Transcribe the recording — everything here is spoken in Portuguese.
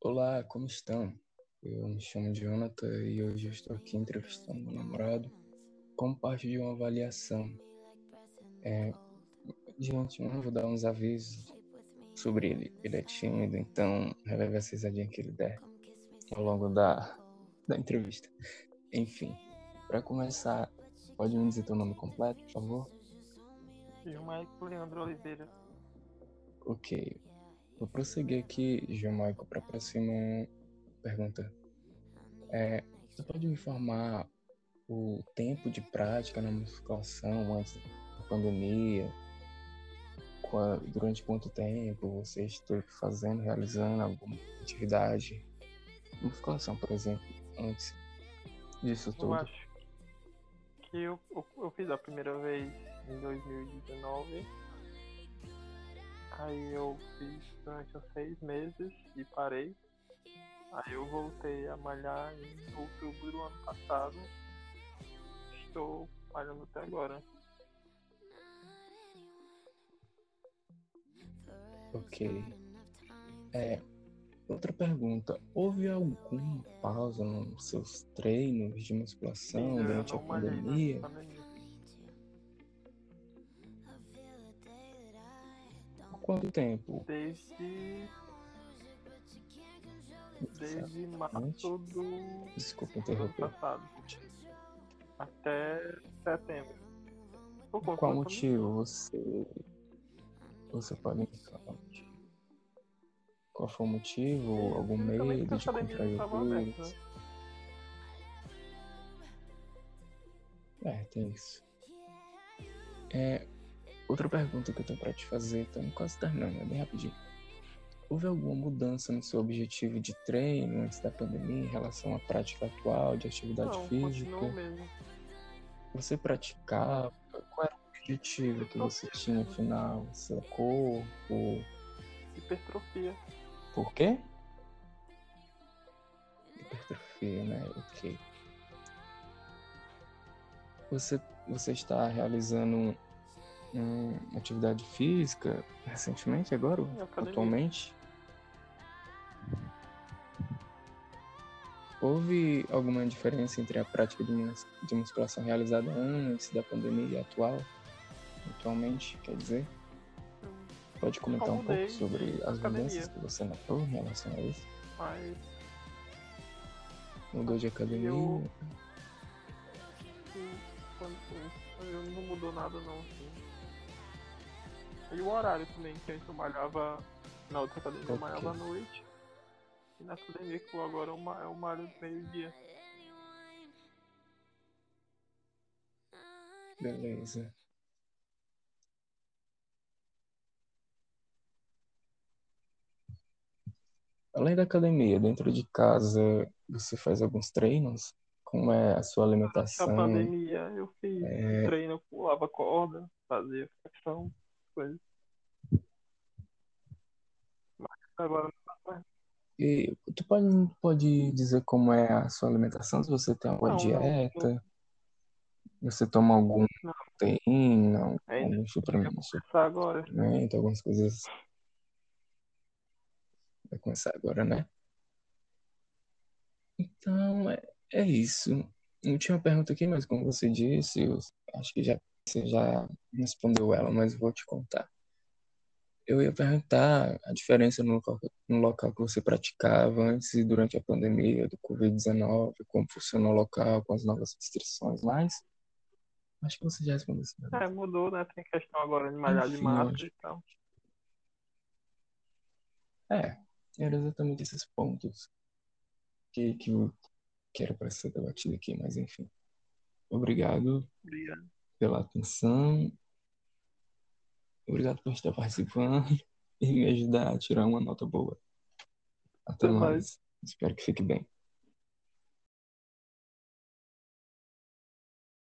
Olá, como estão? Eu me chamo Jonathan e hoje eu estou aqui entrevistando meu namorado como parte de uma avaliação. É, de antemão, vou dar uns avisos sobre ele. Ele é tímido, então releve essa risadinha que ele der ao longo da, da entrevista. Enfim, para começar, pode me dizer teu nome completo, por favor? Gilmaico Leandro Oliveira. Ok. Vou prosseguir aqui, Jamaico, para a próxima pergunta. É, você pode me informar o tempo de prática na musculação antes da pandemia? Qual, durante quanto tempo você esteve fazendo, realizando alguma atividade? Musculação, por exemplo, antes disso tudo? Eu acho que eu, eu, eu fiz a primeira vez em 2019 Aí eu fiz durante uns seis meses e parei. Aí eu voltei a malhar em outubro do ano passado. Estou malhando até agora. Ok. É, outra pergunta. Houve alguma pausa nos seus treinos de musculação Sim, durante a pandemia? Quanto tempo? Desde. Desde março do. Desculpa interromper. Até setembro. Por Qual motivo você. Você pode o motivo? Qual foi o motivo? Algum medo de contrair o vírus? É, tem isso. É, outra pergunta que eu tenho pra te fazer, estamos quase terminando, é bem rapidinho. Houve alguma mudança no seu objetivo de treino antes da pandemia em relação à prática atual de atividade Não, física? mesmo. Você praticava? Qual era o objetivo que você tinha afinal? Seu corpo? Hipertrofia. Por quê? Hipertrofia, né? Ok. Você, você está realizando um, uma atividade física recentemente, agora? Academia. Atualmente? Houve alguma diferença entre a prática de, mus- de musculação realizada antes da pandemia e atual? Atualmente, quer dizer? Pode comentar um pouco sobre de as academia. mudanças que você notou em relação a isso? Mas Mudou de academia? Eu- eu não mudou nada não, assim. E o horário também, que antes eu malhava na outra academia, eu Ok. malhava à noite. E na academia que eu agora eu ma- eu malho meio-dia. Beleza. Além da academia, dentro de casa, você faz alguns treinos? Como é a sua Na alimentação? pandemia eu fiz É. treino, pulava corda, fazia flexão, coisas. Mas agora não. E tu pode, pode dizer como é a sua alimentação? Se você tem alguma Não, não, dieta? Você toma algum Não. proteína, Ainda algum suplemento, agora. suplemento, algumas coisas? Vai começar agora, né? Então, é, é isso. Última pergunta aqui, mas como você disse, eu acho que já, você já respondeu ela, mas vou te contar. Eu ia perguntar a diferença no local, no local que você praticava antes e durante a pandemia do Covid-19, como funcionou o local com as novas restrições, mas acho que você já respondeu isso. né? É, mudou, né? Tem questão agora de malhar de Enfim, máscara hoje. e tal. É, eram exatamente esses pontos que, que eu quero para ser debatido aqui, mas enfim. Obrigado Obrigado. Pela atenção. Obrigado por estar participando e me ajudar a tirar uma nota boa. Até Até mais. mais. Espero que fique bem.